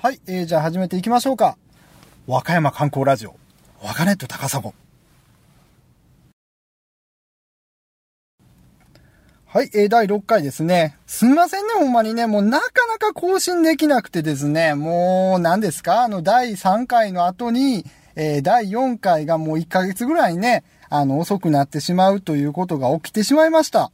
はい、えー、じゃあ始めていきましょうか。和歌山観光ラジオ、和歌ネット高砂。はい、えー、第6回ですね。すみませんね、ほんまにね。もうなかなか更新できなくてですね。もう、何ですか？あの、第3回の後に、えー、第4回がもう1ヶ月ぐらいね、あの、遅くなってしまうということが起きてしまいました。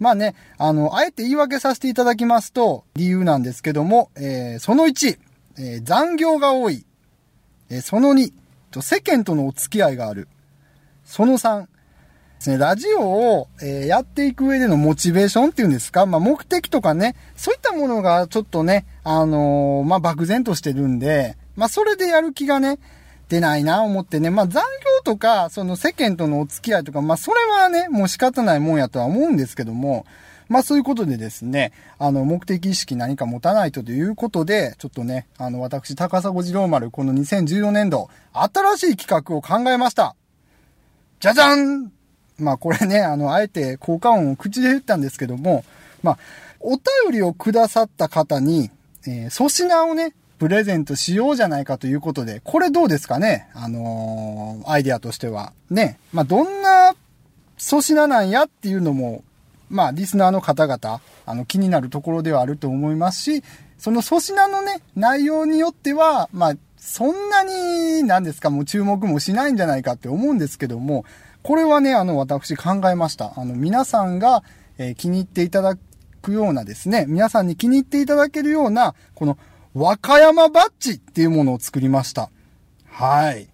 まあね、あの、あえて言い訳させていただきますと、理由なんですけども、えー、その1、えー、残業が多い。えー、その2、世間とのお付き合いがある。その3、ですね、ラジオを、えー、やっていく上でのモチベーションっていうんですか、まあ、目的とかね、そういったものがちょっとね、あのー、まあ、漠然としてるんで、まあ、それでやる気がね、出ないな思ってね、まあ、残業とか、その世間とのお付き合いとか、まあ、それはね、もう仕方ないもんやとは思うんですけども、まあそういうことでですね、あの、目的意識何か持たないとということで、ちょっとね、あの、私、高砂次郎丸、この2014年度、新しい企画を考えました。じゃじゃんまあこれね、あの、あえて効果音を口で言ったんですけども、まあ、お便りをくださった方に、えー、粗品をね、プレゼントしようじゃないかということで、これどうですかね?あのー、アイデアとしては。ね。まあ、どんな粗品なんやっていうのも、まあ、リスナーの方々、あの、気になるところではあると思いますし、その粗品のね、内容によっては、まあ、そんなに、なんですか、もう注目もしないんじゃないかって思うんですけども、これはね、あの、私考えました。あの、皆さんが、えー、気に入っていただくようなですね、皆さんに気に入っていただけるような、この、和歌山バッジっていうものを作りました。はい。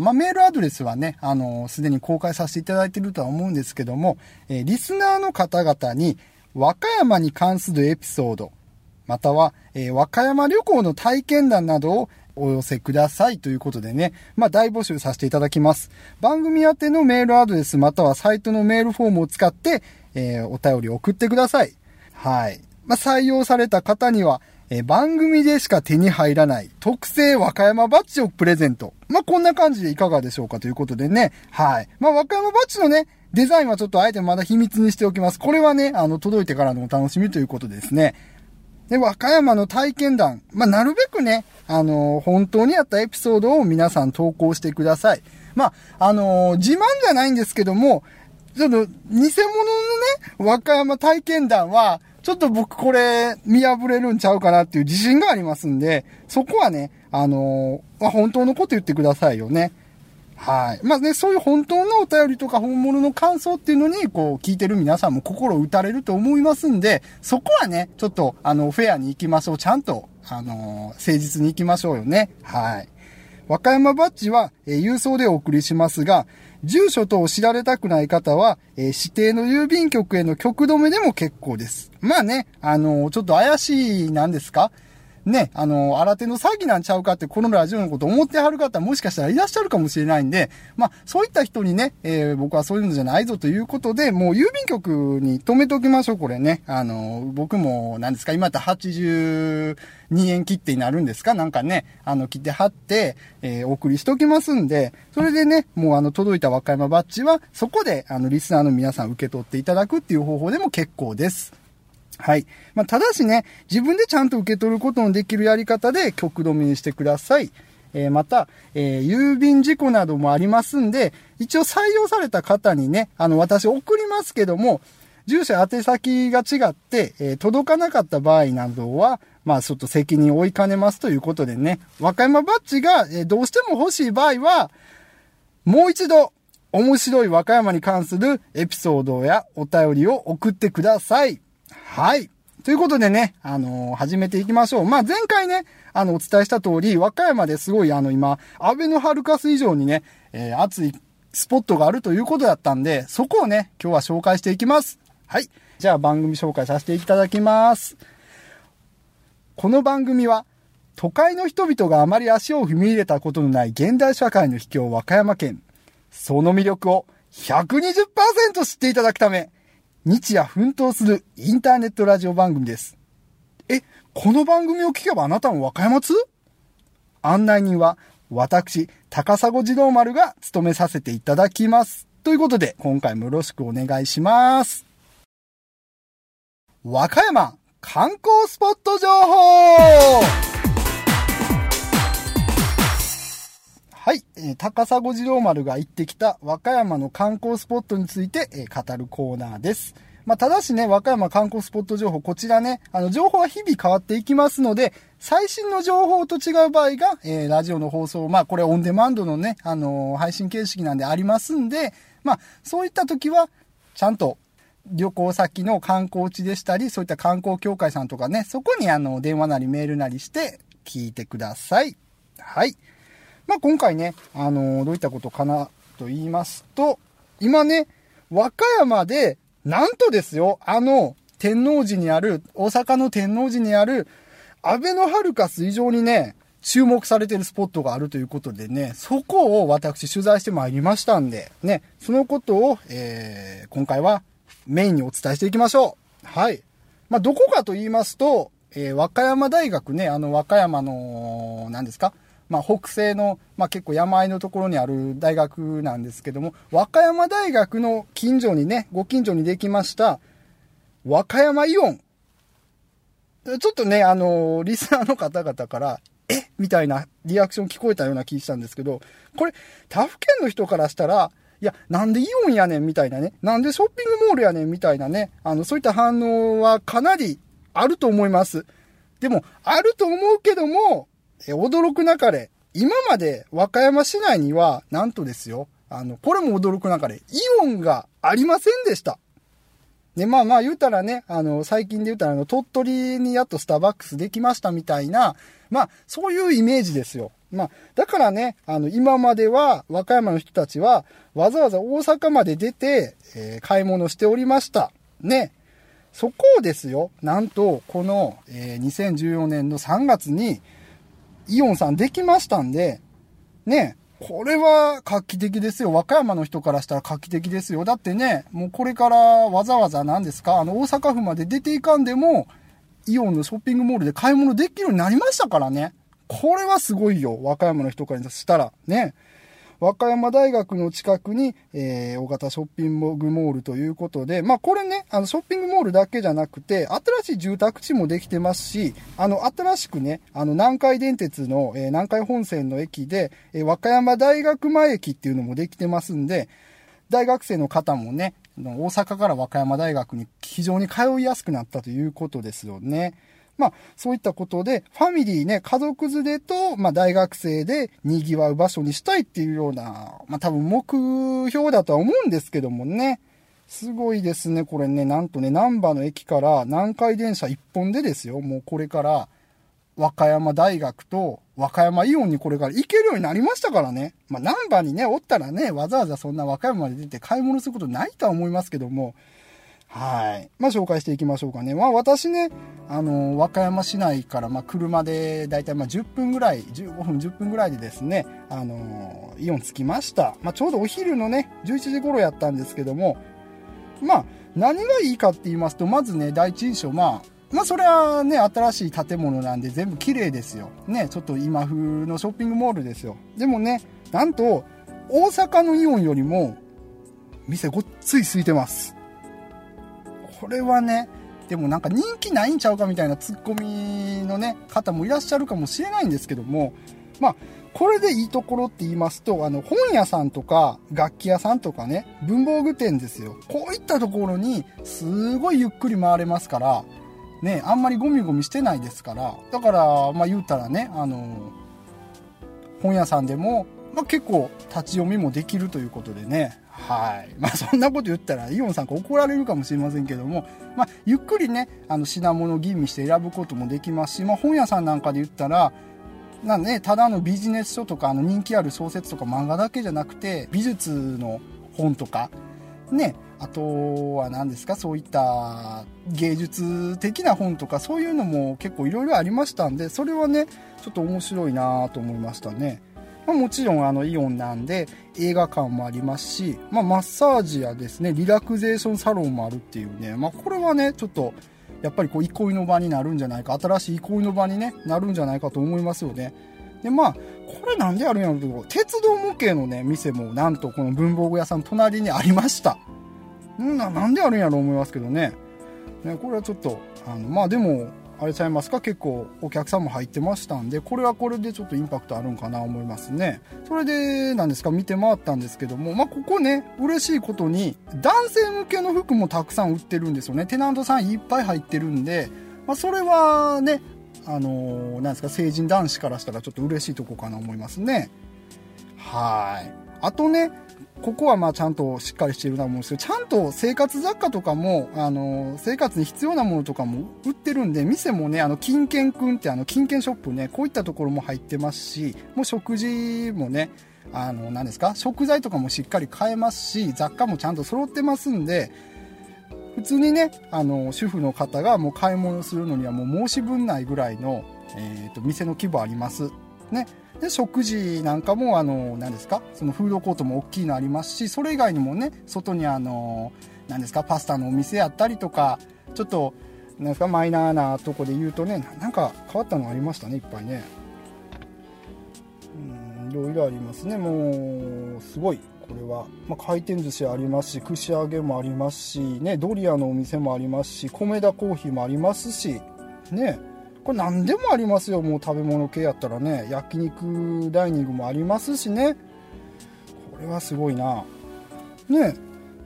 まあ、メールアドレスはね、あの、すでに公開させていただいているとは思うんですけども、えー、リスナーの方々に、和歌山に関するエピソード、または、えー、和歌山旅行の体験談などをお寄せくださいということでね、まあ、大募集させていただきます。番組宛てのメールアドレスまたはサイトのメールフォームを使って、えー、お便りを送ってください。はい。まあ、採用された方には、え、番組でしか手に入らない特製和歌山バッジをプレゼント。まあ、こんな感じでいかがでしょうかということでね。はい。まあ、和歌山バッジのね、デザインはちょっとあえてまだ秘密にしておきます。これはね、あの、届いてからのお楽しみということですね。で、和歌山の体験談。まあ、なるべくね、あの、本当にあったエピソードを皆さん投稿してください。まあ、あの、自慢じゃないんですけども、ちょっと、偽物のね、和歌山体験談は、ちょっと僕これ見破れるんちゃうかなっていう自信がありますんで、そこはね、あのー、本当のこと言ってくださいよね。はい。まあね、そういう本当のお便りとか本物の感想っていうのに、こう、聞いてる皆さんも心打たれると思いますんで、そこはね、ちょっと、あの、フェアに行きましょう。ちゃんと、あのー、誠実に行きましょうよね。はい。和歌山バッジは、えー、郵送でお送りしますが、住所等を知られたくない方は、えー、指定の郵便局への局止めでも結構です。まあね、あのー、ちょっと怪しい、なんですか？ね、あの、新手の詐欺なんちゃうかって、このラジオのこと思ってはる方もしかしたらいらっしゃるかもしれないんで、まあ、そういった人にね、えー、僕はそういうのじゃないぞということで、もう郵便局に止めておきましょう、これね。あの、僕も、何ですか、今って82円切手になるんですか？なんかね、あの、切手貼って、えー、お送りしときますんで、それでね、もうあの、届いた和歌山バッジは、そこで、あの、リスナーの皆さん受け取っていただくっていう方法でも結構です。はい。まあ、ただしね、自分でちゃんと受け取ることのできるやり方で曲止めにしてください。えー、また、えー、郵便事故などもありますんで、一応採用された方にね、あの、私送りますけども、住所宛先が違って、えー、届かなかった場合などは、まあ、ちょっと責任を負いかねますということでね、和歌山バッジが、えどうしても欲しい場合は、もう一度、面白い和歌山に関するエピソードやお便りを送ってください。はい。ということでね、あのー、始めていきましょう。まあ、前回ね、あの、お伝えした通り、和歌山ですごい、あの、今、安倍のハルカス以上にね、えー、熱いスポットがあるということだったんで、そこをね、今日は紹介していきます。はい。じゃあ、番組紹介させていただきます。この番組は、都会の人々があまり足を踏み入れたことのない現代社会の秘境和歌山県。その魅力を120%知っていただくため、日夜奮闘するインターネットラジオ番組です。え、この番組を聞けばあなたも和歌山通？案内人は私、高砂児童丸が務めさせていただきます。ということで、今回もよろしくお願いします。和歌山観光スポット情報はいえー、高砂次郎丸が行ってきた和歌山の観光スポットについて、えー、語るコーナーです。まあ、ただしね、和歌山観光スポット情報、こちらね、あの、情報は日々変わっていきますので、最新の情報と違う場合が、えー、ラジオの放送、まあ、これオンデマンドのね、あのー、配信形式なんでありますんで、まあ、そういった時は、ちゃんと、旅行先の観光地でしたり、そういった観光協会さんとかね、そこにあの、電話なりメールなりして聞いてください。はい。まあ、今回ね、あのー、どういったことかなと言いますと、今ね、和歌山でなんとですよ、あの、天王寺にある、大阪の天王寺にある、アベノハルカス以上にね、注目されてるスポットがあるということでね、そこを私取材してまいりましたんで、ね、そのことを、えー、今回はメインにお伝えしていきましょう。はい。まあ、どこかと言いますと、えー、和歌山大学ね、あの、和歌山の、何ですかまあ、北西の、まあ、結構山あいのところにある大学なんですけども、和歌山大学の近所にね、ご近所にできました、和歌山イオン。ちょっとね、あのー、リスナーの方々から、え？みたいなリアクション聞こえたような気したんですけど、これ、他府県の人からしたら、いや、なんでイオンやねんみたいなね、なんでショッピングモールやねんみたいなね、あの、そういった反応はかなりあると思います。でも、あると思うけども、驚くなかれ、今まで和歌山市内には、なんとですよ、あの、これも驚くなかれ、イオンがありませんでした。で、まあまあ言うたらね、あの、最近で言うたらあの、鳥取にやっとスターバックスできましたみたいな、まあ、そういうイメージですよ。まあ、だからね、あの、今までは、和歌山の人たちは、わざわざ大阪まで出て、えー、買い物しておりました。ね。そこをですよ、なんと、この、えー、2014年の3月に、イオンさんできましたんで、ね、これは画期的ですよ。和歌山の人からしたら画期的ですよ。だってね、もうこれからわざわざ何ですか、あの大阪府まで出ていかんでも、イオンのショッピングモールで買い物できるようになりましたからね。これはすごいよ。和歌山の人からしたら。ね。和歌山大学の近くに、えー、大型ショッピングモールということで、まあこれね、あのショッピングモールだけじゃなくて、新しい住宅地もできてますし、あの、新しくね、あの、南海電鉄の、えー、南海本線の駅で、えー、和歌山大学前駅っていうのもできてますんで、大学生の方もね、大阪から和歌山大学に非常に通いやすくなったということですよね。まあ、そういったことで、ファミリーね、家族連れと、まあ、大学生で賑わう場所にしたいっていうような、まあ、多分目標だとは思うんですけどもね。すごいですね、これね、なんとね、南波の駅から南海電車1本でですよ、もうこれから、和歌山大学と和歌山イオンにこれから行けるようになりましたからね。まあ、南波にね、おったらね、わざわざそんな和歌山まで出て買い物することないとは思いますけども、はい。まあ、紹介していきましょうかね。まあ、私ね、あの、和歌山市内から、まあ、車で、だいたいまあ、10分ぐらい、15分、10分ぐらいでですね、あの、イオン着きました。まあ、ちょうどお昼のね、11時頃やったんですけども、まあ、何がいいかって言いますと、まずね、第一印象、まあ、まあ、それはね、新しい建物なんで全部綺麗ですよ。ね、ちょっと今風のショッピングモールですよ。でもね、なんと、大阪のイオンよりも、店ごっつい空いてます。これはね、でもなんか人気ないんちゃうかみたいなツッコミのね、方もいらっしゃるかもしれないんですけども、まあ、これでいいところって言いますと、あの、本屋さんとか、楽器屋さんとかね、文房具店ですよ。こういったところに、すごいゆっくり回れますから、ね、あんまりゴミゴミしてないですから、だから、まあ言うたらね、あの、本屋さんでも、まあ結構立ち読みもできるということでね、はい。まあそんなこと言ったらイオンさんか怒られるかもしれませんけども、まあゆっくりね、あの品物を吟味して選ぶこともできますし、まあ本屋さんなんかで言ったら、なね、ただのビジネス書とか、あの人気ある小説とか漫画だけじゃなくて、美術の本とか、ね、あとは何ですか、そういった芸術的な本とか、そういうのも結構いろいろありましたんで、それはね、ちょっと面白いなと思いましたね。まあ、もちろんあのイオンなんで映画館もありますし、まあ、マッサージやですね、リラクゼーションサロンもあるっていうね、まあ、これはね、ちょっと、やっぱりこう、憩いの場になるんじゃないか、新しい憩いの場にね、なるんじゃないかと思いますよね。で、まあ、これなんであるんやろうけど、鉄道模型のね、店もなんとこの文房具屋さん隣にありました。んな、なんであるんやろう思いますけどね。ね、これはちょっと、あの、まあでも、あれちゃいます。か結構お客さんも入ってましたんで、これはこれでちょっとインパクトあるんかな思います。ね。それで、なんです。か、見て回ったんです。けども、まあ、ここね、嬉しいことに、男性向けの服もたくさん売ってるんです。よね。テナントさんいっぱい入ってるんで、まあ、それはね、あのー、なんです。か、成人男子からしたらちょっと嬉しいとこかな思います。ね。はい。あとね、ここはまあちゃんとしっかりしているなと思うんですけど、ちゃんと生活雑貨とかも、あの、生活に必要なものとかも売ってるんで、店もね、あの、金券くんってあの、金券ショップね、こういったところも入ってますし、もう食事もね、あの、何ですか？食材とかもしっかり買えますし、雑貨もちゃんと揃ってますんで、普通にね、あの、主婦の方がもう買い物するのにはもう申し分ないぐらいの、えっ、ー、と、店の規模あります。ね。で食事なんかもあの何ですか？そのフードコートも大きいのありますしそれ以外にもね外にあの何ですか？パスタのお店やったりとかちょっとなんですか？マイナーなとこで言うとねなんか変わったのありましたねいっぱいね。うんいろいろありますね。もうすごいこれは、まあ、回転寿司ありますし串揚げもありますしねドリアのお店もありますし米田コーヒーもありますしね。これ何でもありますよもう食べ物系やったらね。焼肉ダイニングもありますしね。これはすごいな。ね。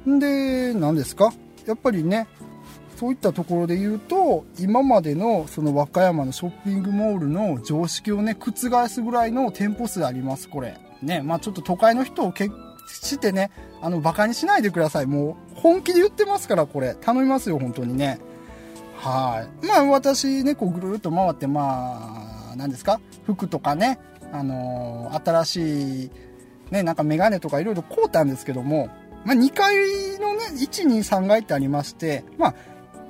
で何ですか？やっぱりねそういったところで言うと今までのその和歌山のショッピングモールの常識をね覆すぐらいの店舗数ありますこれ。ね。まあちょっと都会の人を決してねあのバカにしないでください。もう本気で言ってますからこれ。頼みますよ本当にね。はい。まあ私ね、こうぐるっと回って、まあ、何ですか？服とかね、あのー、新しい、ね、なんかメガネとかいろいろ買うたんですけども、まあ2階のね、1、2、3階ってありまして、まあ、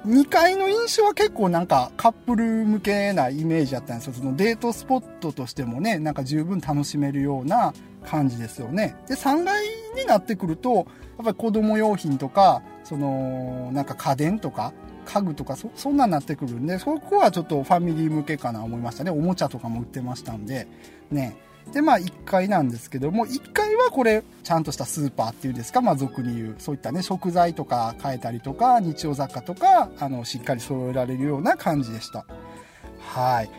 2階の印象は結構なんかカップル向けなイメージだったんですよ。そのデートスポットとしてもね、なんか十分楽しめるような感じですよね。で、3階になってくると、やっぱり子供用品とか、その、なんか家電とか、家具とかそ、そんなになってくるんで、そこはちょっとファミリー向けかな思いましたね。おもちゃとかも売ってましたんで、ね。で、まあ1階なんですけども、1階はこれ、ちゃんとしたスーパーっていうんですか、まあ俗に言う、そういったね、食材とか買えたりとか、日用雑貨とか、あの、しっかり揃えられるような感じでした。はい。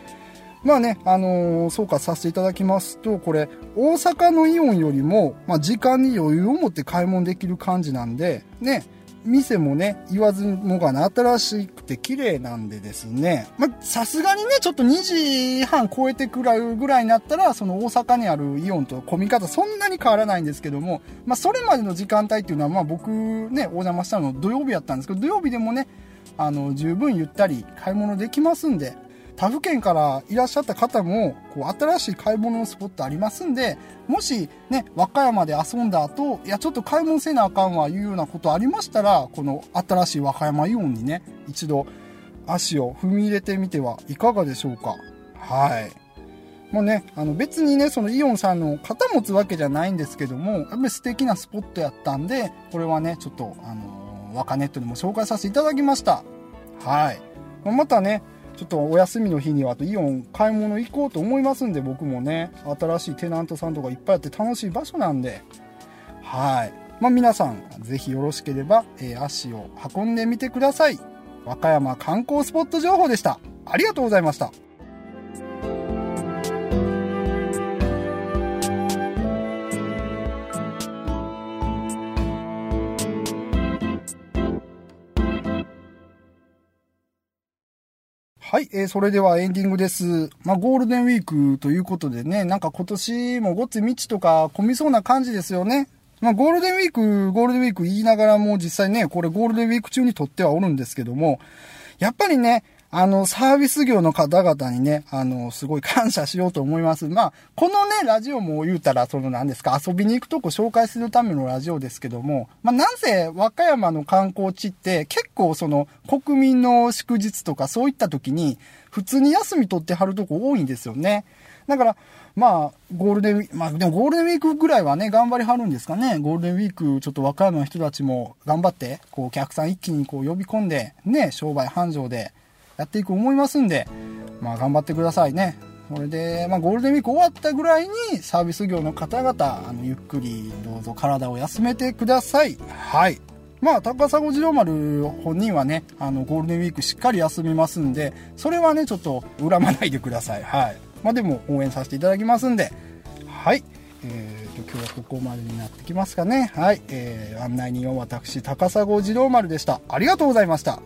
まあね、あのー、総括させていただきますと、これ、大阪のイオンよりも、まあ、時間に余裕を持って買い物できる感じなんで、ね、店もね、言わずもがな、新しくて綺麗なんでですね、まさすがにね、ちょっと2時半超えてくらうぐらいになったら、その大阪にあるイオンと混み方そんなに変わらないんですけども、まあ、それまでの時間帯っていうのは、まあ、僕ね、お邪魔したの土曜日やったんですけど、土曜日でもね、あの、十分ゆったり買い物できますんで、他府県からいらっしゃった方も、こう、新しい買い物のスポットありますんで、もしね、和歌山で遊んだ後、いや、ちょっと買い物せなあかんわ、いうようなことありましたら、この新しい和歌山イオンにね、一度足を踏み入れてみてはいかがでしょうか。はい。もうね、あの別にね、そのイオンさんの肩持つわけじゃないんですけども、やっぱり素敵なスポットやったんで、これはね、ちょっと、あの、若ネットでも紹介させていただきました。はい。またね、ちょっとお休みの日にはあとイオン買い物行こうと思いますんで僕もね新しいテナントさんとかいっぱいあって楽しい場所なんで。はい。まあ皆さんぜひよろしければ、えー、足を運んでみてください。和歌山観光スポット情報でした。ありがとうございました。はい、えー、それではエンディングです。まあ、ゴールデンウィークということでね、なんか今年もごっつ道とか混みそうな感じですよね。まあ、ゴールデンウィーク、ゴールデンウィーク言いながらも実際ね、これゴールデンウィーク中に撮ってはおるんですけども、やっぱりね、あの、サービス業の方々にね、あの、すごい感謝しようと思います。まあ、このね、ラジオも言うたら、その何ですか、遊びに行くとこ紹介するためのラジオですけども、まあ、なぜ和歌山の観光地って結構その国民の祝日とかそういった時に普通に休み取ってはるとこ多いんですよね。だから、まあ、ゴールデンウィーク、まあでもゴールデンウィークぐらいはね、頑張りはるんですかね。ゴールデンウィーク、ちょっと和歌山の人たちも頑張って、こうお客さん一気にこう呼び込んで、ね、商売繁盛で、やっていく思いますんで、まあ頑張ってくださいね。これで、まあゴールデンウィーク終わったぐらいにサービス業の方々、あの、ゆっくりどうぞ体を休めてください。はい。まあ、高砂次郎丸本人はね、あの、ゴールデンウィークしっかり休みますんで、それはね、ちょっと恨まないでください。はい。まあ、でも応援させていただきますんで、はい。えーと、今日はここまでになってきますかね。はい。えー、案内人は私、高砂次郎丸でした。ありがとうございました。